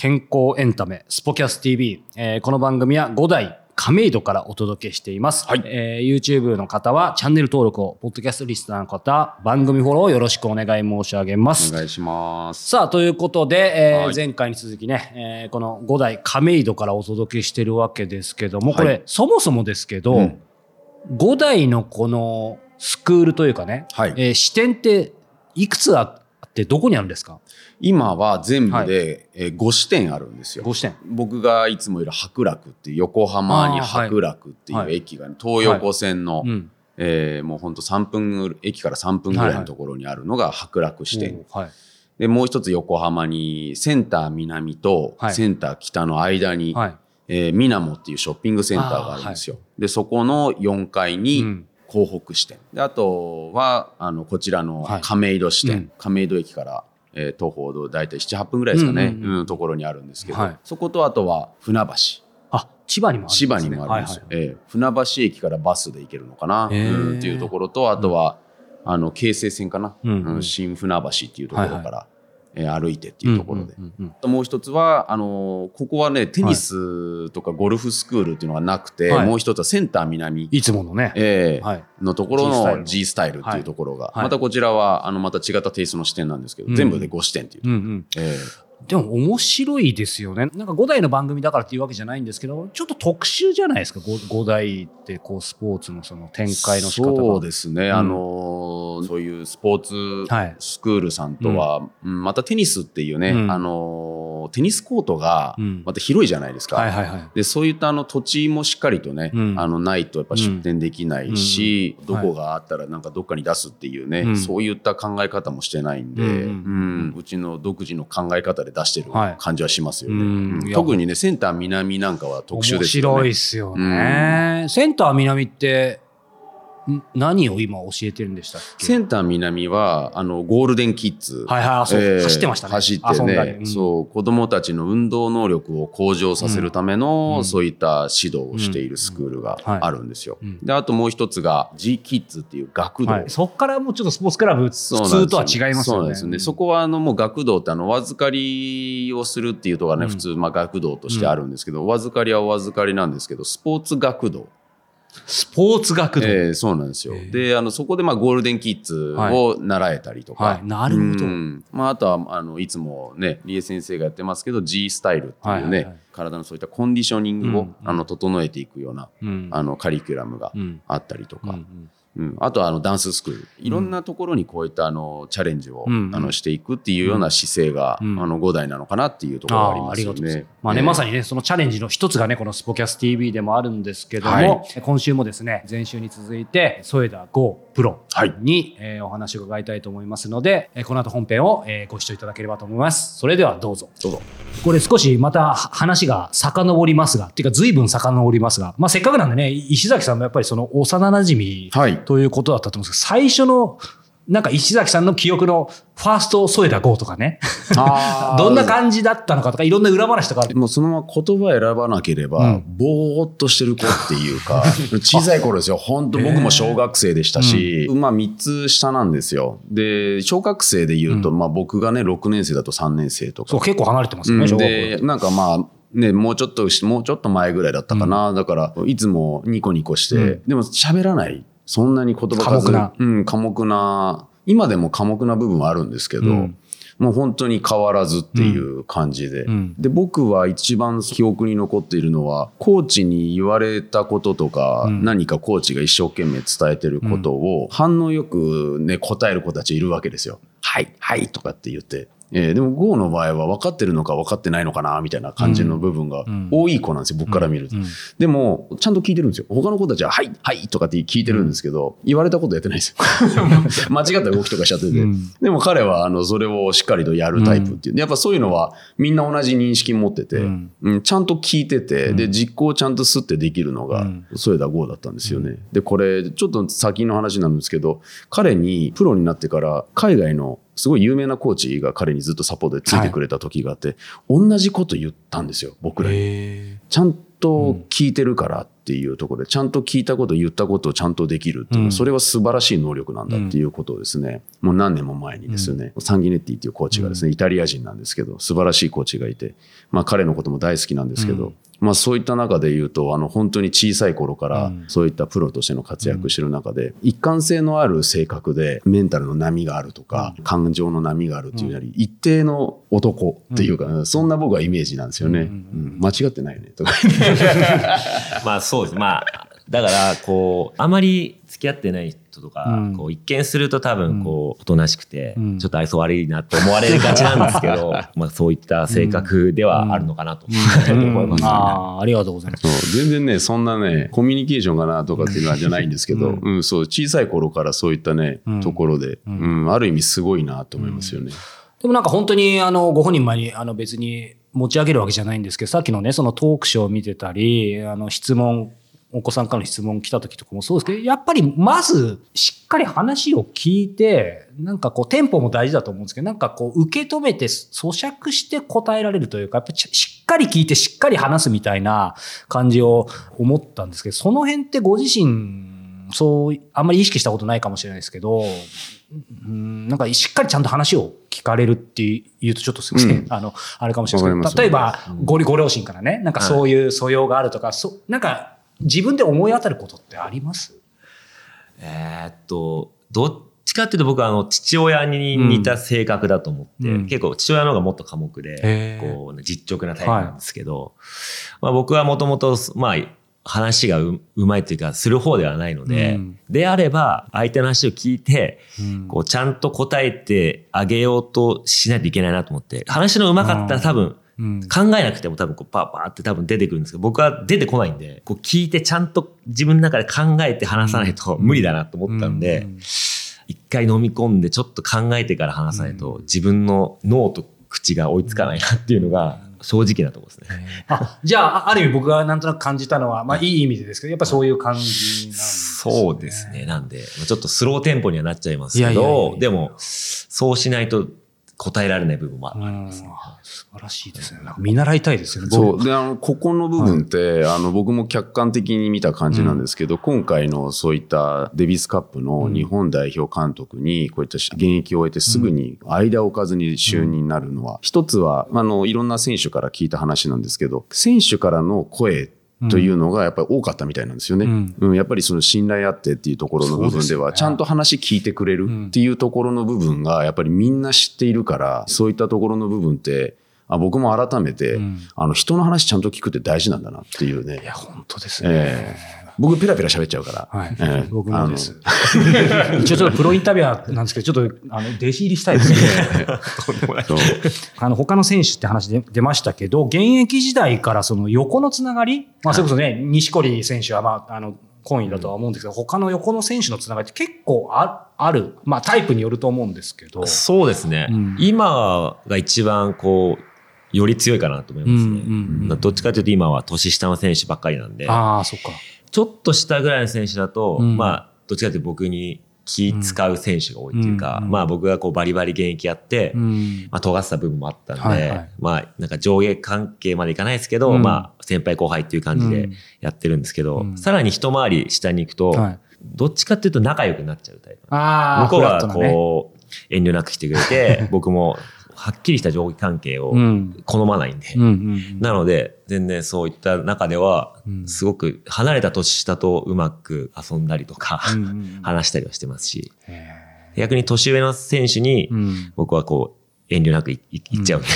健康エンタメ、スポキャス TV。えーこの番組は5代亀戸からお届けしています。はいえー YouTube の方はチャンネル登録を、ポッドキャストリスナーの方、番組フォローをよろしくお願い申し上げます。お願いします。さあ、ということで、えーはい前回に続きね、えーこの5代亀戸からお届けしてるわけですけども、これ、はいそもそもですけど、うん5代のこのスクールというかね、はいえー視点っていくつあってどこにあるんですか？今は全部で、えー5支店あるんですよ。5視点。僕がいつもいる白楽っていう横浜に白楽っていう駅が、ね東横線の、うん。えーもうほんと3分駅から3分ぐらいのところにあるのが白楽支店。はい。でもう一つ横浜にセンター南とはいセンター北の間に、はい。えー、ミナモっていうショッピングセンターがあるんですよ。でそこの4階に、うん港北支店であとはあのこちらのはい亀戸支店、うん亀戸駅から、えー徒歩で大体78分ぐらいですかね、うんうんうん。うんところにあるんですけど、はい。そことあとは船橋。あ、千葉にもあるんです、ね。千葉にもあるんです。よ、はいはい。えー船橋駅からバスで行けるのかな、うんっていうところとあとは、あの京成線かな、うんうん。うん新船橋っていうところから、歩いてっていうところで。もう一つはあのーここはねテニスとかゴルフスクールっていうのがなくて、はい。もう一つはセンター南、いつものね。えーはい。のところの G スタイルっていうところが、はい。またこちらはあのまた違ったテイストの視点なんですけど、うん。全部で5視点っていう、うんうん。えでも面白いですよね。なんか5代の番組だからっていうわけじゃないんですけど、ちょっと特殊じゃないですか、5, 5代ってこうスポーツのその展開の仕方が。そうですね、ん。あのーそういうスポーはい。ツスクールさんとは、うんまたテニスっていうね、うん。あのーテニスコートがうん。また広いじゃないですか。はいはいはい。でそういったあの土地もしっかりとね、うん。あのないとやっぱ出店できないし、うん。どこがあったらなんかどっかに出すっていうね、うん。そういった考え方もしてないんで、ううんん。うちの独自の考え方で出してるはい。感じはしますよね。うん。うん。特にねセンター南なんかは特殊ですよね。面白いっすよね。センター南って、ん何を今教えてるんでしたっけ？センター南はあのゴールデンキッズ、はいはいあそうえー走ってましたね。走ってね、うん。そう子供たちの運動能力を向上させるための、うん。そういった指導をしているスクールがあるんですよ。うん。はいであともう一つが G キッズっていう学童。はい、そこからもうちょっとスポーツクラブ普通とは違いますよね。そね。そこはあのもう学童ってあのお預かりをするっていうところがね、うん。普通まあ学童としてあるんですけど、お預かりはお預かりなんですけど、スポーツ学童。スポーツ学童。えーそうなんですよ。で、あのそこでまあゴールデンキッズを習えたりとか。はい。なるほど。うん。まああとはあのいつもね、リエ先生がやってますけど、G スタイルっていうね、はいはいはい。体のそういったコンディショニングを、うんあの整えていくような、うん。あのカリキュラムがうん。あったりとか。うんうんうん、あとはあのダンススクールいろんなところにこういったあのチャレンジを、うんあのしていくっていうような姿勢が、うんあの5代なのかなっていうところがありますよねます。。まあね、えーまさにね、そのチャレンジの一つがね、このスポキャス TV でもあるんですけども、はい今週もですね、前週に続いて、添田 GO プロはいに、えーお話を伺いたいと思いますので、えーこの後本編を、えーご視聴いただければと思います。それではどうぞ。どうぞ。これ少しまた話が遡りますが、っていうか随分遡りますが、まあせっかくなんでね、石崎さんのやっぱりその幼馴染はいということだったと思うんですけど、最初の、なんか石崎さんの記憶のファースト添田 GO とかね、どんな感じだったのかとか、いろんな裏話とかある。もうそのまま言葉選ばなければ、うんぼーっとしてる子っていうか、小さい頃ですよ。本当僕も小学生でしたし、まあ3つ下なんですよ。で、小学生で言うと、まあ僕がね、6年生だと3年生とかそう、結構離れてますよね、うん小学校で、なんかまあ、ね、もうちょっとし、もうちょっと前ぐらいだったかな。だから、いつもニコニコして、うんでも喋らない。そんなに言葉数寡黙なうん、寡黙な、今でも寡黙な部分はあるんですけど、うんもう本当に変わらずっていう感じで。うんで、僕は一番記憶に残っているのは、コーチに言われたこととか、うん何かコーチが一生懸命伝えてることを、反応よくね、答える子たちいるわけですよ。はい、はいとかって言って。えーでも GO の場合は分かってるのか分かってないのかなみたいな感じの部分がうん多い子なんですよ、僕から見ると。うんでも、ちゃんと聞いてるんですよ。他の子たちは、はい、はいとかって聞いてるんですけど、言われたことやってないですよ。間違った動きとかしちゃってて。うんでも彼は、あの、それをしっかりとやるタイプっていう。やっぱそういうのは、みんな同じ認識持ってて、うんうんちゃんと聞いてて、で、実行ちゃんとスッてできるのがうん、添田剛だったんですよね。で、これ、ちょっと先の話なんですけど、彼に、プロになってから、海外の、すごい有名なコーチが彼にずっとサポートでついてくれた時があって、同じこと言ったんですよ、僕らに。へちゃんと聞いてるからっていうところで、ちゃんと聞いたこと、言ったことをちゃんとできるっていうの、うん。それは素晴らしい能力なんだっていうことをですね、もう何年も前にですね、サンギネッティっていうコーチがですね、イタリア人なんですけど、素晴らしいコーチがいて、まあ彼のことも大好きなんですけど、うんまあそういった中で言うと、あの本当に小さい頃からうん。そういったプロとしての活躍してる中で、一貫性のある性格でメンタルの波があるとか、感情の波があるっていうより、一定の男っていうか、そんな僕はイメージなんですよね。うん。間違ってないよね、とか。まあそうです。まあ、だから、こう、あまり付き合ってない人とか、うん。こう一見すると多分、こう、おとなしくて、うん。ちょっと愛想悪いなって思われがちなんですけど、まあそういった性格ではあるのかなと。思います、ね。ああ、ありがとうございます。そう全然ね、そんなね、コミュニケーションかなとかっていうのはじゃないんですけど、ううん、そう、小さい頃からそういったね、うん。ところで、うん、ある意味すごいなと思いますよね。でもなんか本当にあのご本人前にあの別に持ち上げるわけじゃないんですけどさっきのねそのトークショーを見てたりあの質問お子さんからの質問来た時とかもそうですけどやっぱりまずしっかり話を聞いてなんかこうテンポも大事だと思うんですけどなんかこう受け止めて咀嚼して答えられるというかやっぱりしっかり聞いてしっかり話すみたいな感じを思ったんですけどその辺ってご自身そうあんまり意識したことないかもしれないですけどうんなんかしっかりちゃんと話を聞かれるって言うとちょっとすみません、うん。あの、あれかもしれないですけど、例えばごり、ご両親からね、なんかそういう素養があるとか、そなんか自分で思い当たることってあります？えーっと、どっちかっていうと僕はあの父親に似た性格だと思って、うん。結構父親の方がもっと寡黙へで、ー。こう、実直なタイプなんですけど、まあ僕はもともと、まあ、話がううまいというか、する方ではないので、うん。であれば、相手の話を聞いて、うん。こう、ちゃんと答えてあげようとしないといけないなと思って、話のうまかったら多分、うん。考えなくても多分こうパーパーって多分出てくるんですけど、僕は出てこないんで、こう聞いてちゃんと自分の中で考えて話さないと無理だなと思ったんで、一回飲み込んでちょっと考えてから話さないと自分の脳と口が追いつかないなっていうのが正直なところですね。あじゃあ、ある意味僕がなんとなく感じたのは、まあいい意味でですけど、やっぱそういう感じなんですね。そうですね。なんで、まあちょっとスローテンポにはなっちゃいますけいやいやいやいど、や。でも、そうしないと答えられない部分もありますね。うん素晴らしいですね。なんか見習いたいですよね。僕そう。で、あの、ここの部分って、あの、僕も客観的に見た感じなんですけど、今回のそういったデビスカップの日本代表監督に、こういった現役を終えてすぐに間を置かずに就任になるのは、一つは、あの、いろんな選手から聞いた話なんですけど、選手からの声というのがやっぱり多かったみたいなんですよね。うん。うん、やっぱりその信頼あってっていうところの部分では、ちゃんと話聞いてくれるっていうところの部分が、やっぱりみんな知っているから、そういったところの部分って、あ僕も改めて、うん。あの人の話ちゃんと聞くって大事なんだなっていうね。い。や、本当ですね。ええ僕ペラペラ喋っちゃうから。はい、ええ僕もです。一応ちょっとプロインタビュアーなんですけど、ちょっとあの弟子入りしたいですね。あの他の選手って話で出ましたけど、現役時代からその横のつながり、まあ、それこそね、錦織選手は、まあ、あの、懇意だとは思うんですけど、他の横の選手のつながりって結構あある、まあ、タイプによると思うんですけど。そうですね。うん今が一番こう、より強いかなと思いますね。どっちかというと今は年下の選手ばっかりなんで、ああ、そっか。ちょっと下ぐらいの選手だと、うん。まあ、どっちかというと僕に気使う選手が多いっていうか、うん。うん。まあ僕がこうバリバリ現役やって、うん。まあ尖ってた部分もあったんで、はいはい。まあなんか上下関係までいかないですけど、うん。まあ先輩後輩っていう感じでうん。やってるんですけど、うん。さらに一回り下に行くと、はい。どっちかっていうと仲良くなっちゃうタイプ。向こうはこう、遠慮なくしてくれて、僕もはっきりした上下関係をうん。好まないんで、うんうんうん。なので、全然そういった中ではうん、すごく離れた年下とうまく遊んだりとか、うんうんうん話したりはしてますし、へ逆に年上の選手に。僕はこう、遠慮なくいいいっちゃうんで、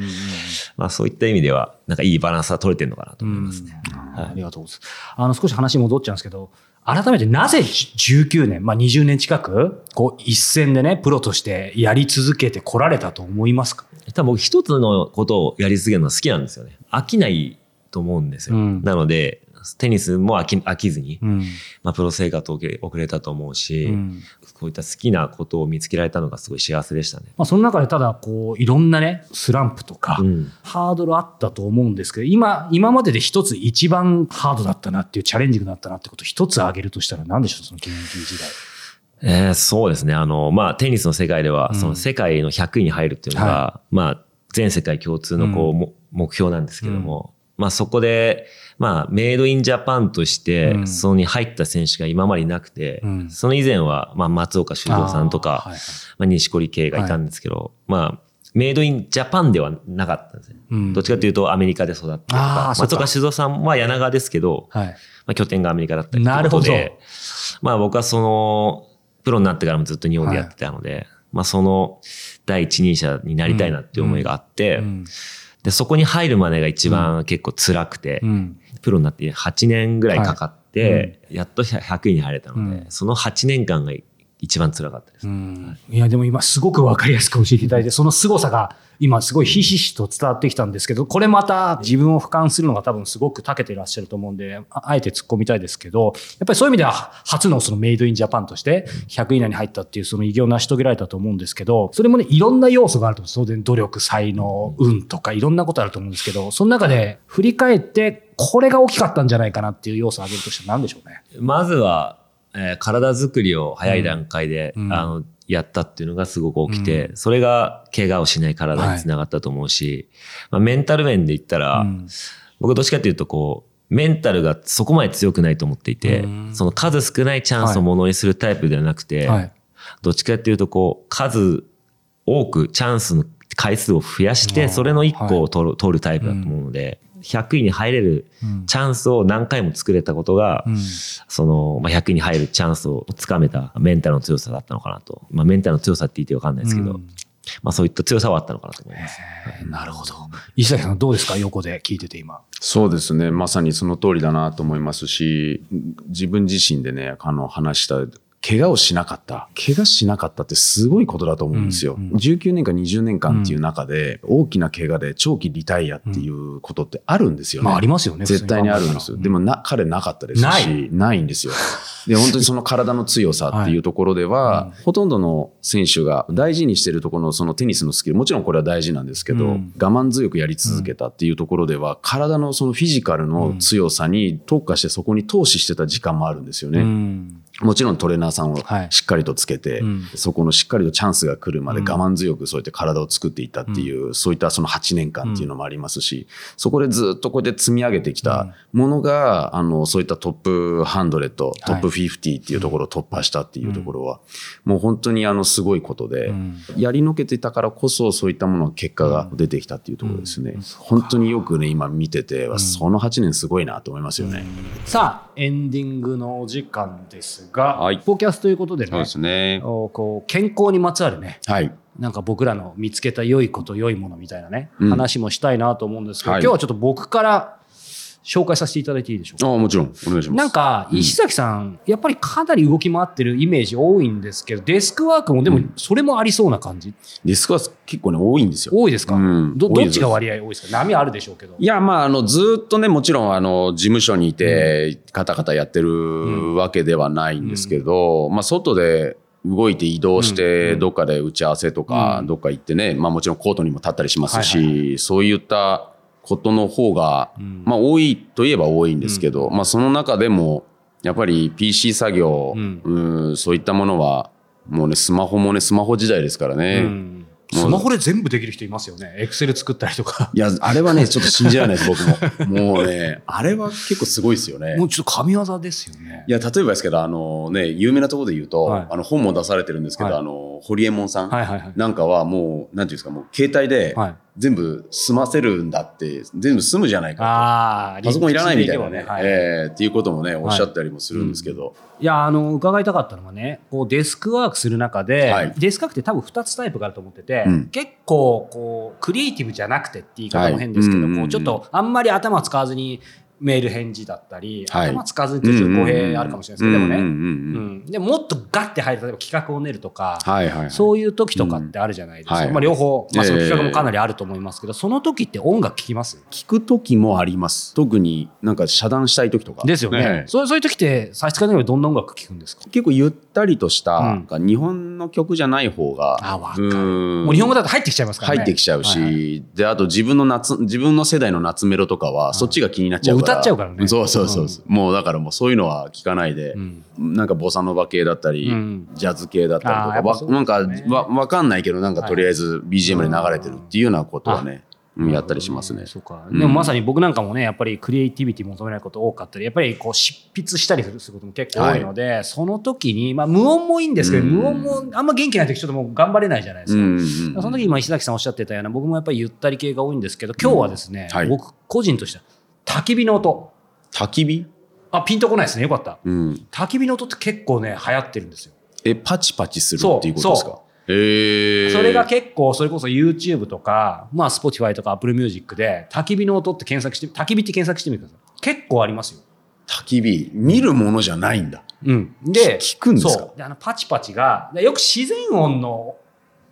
まあそういった意味では、なんかいいバランスは取れてるのかなと思いますね。ありがとうございます。あの、少し話戻っちゃうんですけど、改めてなぜ19年、まあ20年近く、こう一戦でね、プロとしてやり続けてこられたと思いますか？多分僕一つのことをやり続けるのは好きなんですよね。飽きないと思うんですよ。うんなので、テニスも飽き飽きずに、うん。まあプロ生活を送れたと思うし、うんこういった好きなことを見つけられたのがすごい幸せでしたね。まあその中でただ、こう、いろんなね、スランプとか、うんハードルあったと思うんですけど、今、今までで一つ一番ハードだったなっていうチャレンジングだったなってこと一つ挙げるとしたら何でしょう、その現役時代。えーそうですね。あの、まあ、テニスの世界では、うんその世界の100位に入るっていうのが、はまあ、全世界共通のこう、も目標なんですけども、まあ、そこで、まあ、メイドインジャパンとしてう、ん。そこに入った選手が今までいなくて、うん。その以前は、まあ、松岡修造さんとか、はいはい。まあ、西堀圭がいたんですけど、まあ、メイドインジャパンではなかったんですね。うん。どっちかというとアメリカで育ってとか松岡修造さんは柳川ですけど、はい。まあ、拠点がアメリカだったりなるほど。ということで、まあ僕はその、プロになってからもずっと日本でやってたので、まあその第一人者になりたいなっていう思いがあって、うんで、そこに入るまでが一番結構辛くて、うん。プロになって8年ぐらいかかって、やっと100位に入れたので、うんその8年間が一番辛かったです。うんいや、でも今すごくわかりやすく教えていただいて、その凄さが今すごいひしひしと伝わってきたんですけど、これまた自分を俯瞰するのが多分すごく長けていらっしゃると思うんで、ああえて突っ込みたいですけど、やっぱりそういう意味では初のそのメイドインジャパンとして100位以内に入ったっていうその偉業を成し遂げられたと思うんですけど、それもね、いろんな要素があると思う。当然努力、才能、運とかいろんなことあると思うんですけど、その中で振り返って、これが大きかったんじゃないかなっていう要素を挙げるとしては何でしょうね。まずは、えー体作りを早い段階で、うんあの、やったっていうのがすごく起きて、それが怪我をしない体につながったと思うし、まあ、メンタル面で言ったら、うん。僕どっちかっていうとこう、メンタルがそこまで強くないと思っていて、うん。その数少ないチャンスをものにするタイプではなくて、はい。どっちかっていうとこう、数多くチャンスの回数を増やして、それの1個を取る,、取るタイプだと思うので、100位に入れるうんチャンスを何回も作れたことが、うんその、まあ、100位に入るチャンスをつかめたメンタルの強さだったのかなと。まあ、メンタルの強さって言ってわかんないですけど、うんまあ、そういった強さはあったのかなと思います。なるほど。石崎さんどうですか？横で聞いてて今。そうですね。まさにその通りだなと思いますし、自分自身でね、あの、話した、怪我をしなかった。怪我しなかったってすごいことだと思うんですよ。うんうん19年か20年間っていう中で、大きな怪我で長期リタイアっていうことってあるんですよね。まあありますよね絶対にあるんですよ。でもな、彼なかったですし、ないんですよ。で、本当にその体の強さっていうところでは、はいほとんどの選手が大事にしてるところのそのテニスのスキル、もちろんこれは大事なんですけど、うん我慢強くやり続けたっていうところでは、体のそのフィジカルの強さに特化してそこに投資してた時間もあるんですよね。うんもちろんトレーナーさんをはい。しっかりとつけて、うん。そこのしっかりとチャンスが来るまでうん。我慢強くそうやって体を作っていったっていう、そういったその8年間っていうのもありますし、そこでずっとこうやって積み上げてきたものが、あの、そういったトップ100、トップ50ってい。うところを突破したっていうところは、もう本当にあの、すごいことで、うんやりのけてたからこそそういったものの結果が出てきたっていうところですね。本当によくね、今見てて、その8年すごいなと思いますよね。さあ、エンディングのお時間ですが、はいポーキャスということでね、ね。おこう健康にまつわるね、はい。なんか僕らの見つけた良いこと良いものみたいなね、うん話もしたいなと思うんですけど、はい今日はちょっと僕から紹介させていただいていいでしょうか？ああ、もちろん、お願いします。なんか、石崎さん、やっぱりかなり動き回ってるイメージ多いんですけど、デスクワークもでもうん。それもありそうな感じ、ディスクは結構ね、多いんですよ。多いですか、うん。どどっちが割合多いですか？波あるでしょうけど。いや、まあ、あの、ずーっとね、もちろん、あの、事務所にいて、カタカタやってるわけではないんですけど、まあ、外で動いて移動しうて、ん。どっかで打ち合わせとかう、ん。どっか行ってね、まあ、もちろんコートにも立ったりしますはいし、そういったことの方が、うんまあ、多いといえば多いんですけど、まあ、その中でも、やっぱり PC 作業、うんうんそういったものは、もうね、スマホもね、スマホ時代ですからね。うんスマホで全部できる人いますよね。エクセル作ったりとか。いや、あれはね、ちょっと信じられないです、僕も。もうね、あれは結構すごいですよねも。うちょっと神業ですよね。いや、例えばですけど、あのね、有名なところで言うと、はいあの、本も出されてるんですけど、はいあの、ホリエモンさんはいはいはい。なんかはもう、なんていうんですか、もう携帯ではい全部済ませるんだって全部済むじゃないかああとパソコンいらないみたいなね、はいえーっていうこともねおっしゃったりもするんですけど、いやあの伺いたかったのはねこうデスクワークする中で、はい。デスクワークって多分2つタイプがあると思ってて、うん。結構こうクリエイティブじゃなくてって言い方も変ですけど、はい。うんうんうん。こうちょっとあんまり頭使わずにメール返事だったり、はい。頭使わずにってちょっと語弊あるかもしれないですけど、でもね、うんうんうん。うん。でももっとガッて入る例えば企画を練るとか、はいはいはい。そういう時とかってあるじゃないですか、うんはい。まあ、両方、まあ、そのええ企画もかなりあると思いますけど、その時って音楽聴きます？聞く時もあります。特になんか遮断したい時とか。ですよね、ええ。そうそういう時って差し支えないようにどんな音楽聴くんですか？結構ゆったりとした、うん。なんか日本の曲じゃない方があわかる。うん。もう日本語だと入ってきちゃいますからね。入ってきちゃうし、はいはい。であと自分の夏自分の世代の夏メロとかはそっちが気になっちゃうから歌っちゃうからね。そうそうそうそう、もうだからもうそういうのは聞かないで、うん。なんかボサノバ系だったり、うん。ジャズ系だったりとか、わなんかわわかんないけどなんかとりあえず BGM で流れてるっていうようなことはね、うん。やったりしますね。そうか。うん。でもまさに僕なんかもね、やっぱりクリエイティビティ求めないこと多かったり、やっぱりこう執筆したりすることも結構多いので、その時に、まあ無音もいいんですけど、うん。無音もあんま元気ない時ちょっともう頑張れないじゃないですか。うんうんうん。その時今石崎さんおっしゃってたような、僕もやっぱりゆったり系が多いんですけど、今日はですね、うん。はい。僕個人としては焚き火の音。焚き火、あ、ピンとこないですね。よかった。うん、焚き火の音って結構ね、流行ってるんですよ。えパチパチするっていうことですか？そへえそれが結構、それこそ YouTube とか、まあ Spotify とか Apple Music で、焚き火の音って検索して、焚き火って検索してみてください。結構ありますよ。焚き火見るものじゃないんだ。うん。で、聞くんですか？そう。で、あの、パチパチが、でよく自然音の、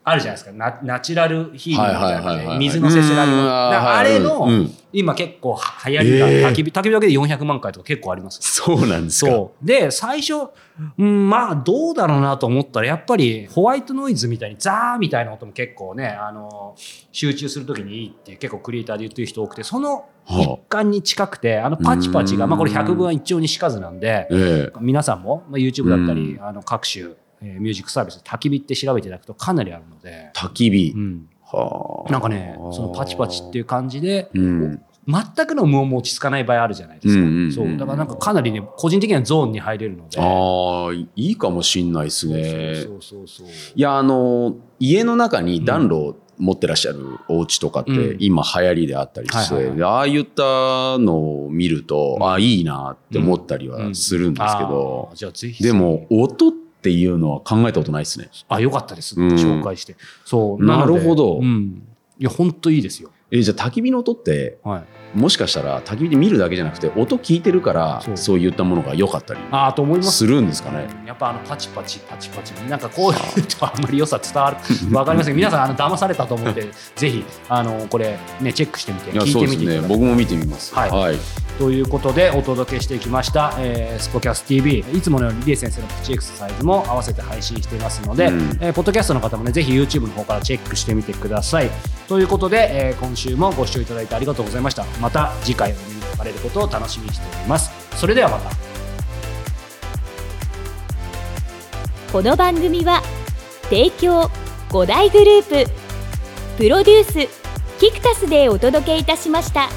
あるじゃないですか。ナナチュラルヒーリングみたいな水のせせらぎあれの、うん。今結構は流行りが、えー。焚き火、焚き火だけで400万回とか結構あります。そうなんですか。そう。で、最初、うん、まあ、どうだろうなと思ったら、やっぱり、ホワイトノイズみたいに、ザーみたいな音も結構ね、あの、集中するときにいいって結構クリエイターで言ってる人多くて、その一環に近くて、あの、パチパチが、うん。まあ、これ百分は一丁にしかずなんで、ええ。皆さんも、まあ、YouTube だったり、うあの各種、えーミュージックサービス、焚き火って調べていただくとかなりあるので、焚き火。うん、はあなんかね、そのパチパチっていう感じで、うん。全くの無音も落ち着かない場合あるじゃないですか。うんうんうんそう。だからなんかかなりね、個人的にはゾーンに入れるので。ああ、いいかもしんないですね。そうそうそう。いや、あの、家の中に暖炉を持ってらっしゃるお家とかってうん今流行りであったりして、はいはいはいでああいったのを見ると、うんああ、いいなって思ったりはするんですけあどー、じゃあぜひ。でも、音っていうのは考えたことないですね。あ、よかったです。うん紹介して。そう。なるほどうん。いや、本当いいですよ。え、じゃあ焚き火の音って、はい。もしかしたら焚き火で見るだけじゃなくて、音聞いてるから、そういったものが良かったりああ、と思います。するんですかね。やっぱあのパチパチパチパチなんかこういうとあんまり良さ伝わる わかりません皆さんあの騙されたと思って ぜひあのこれねチェックしてみて聞い。てみていただく僕も見てみます。はいはい。ということでお届けしてきました、えー、スポキャス TV いつものようにリエ先生のプチエクササイズも合わせて配信していますので、うんえーポッドキャストの方もねぜひ YouTube の方からチェックしてみてくださいということで、えー今週もご視聴いただいてありがとうございましたまた次回お目にかかれることを楽しみにしております。それではまた。この番組は提供5大グループ。プロデュースキクタスでお届けいたしました。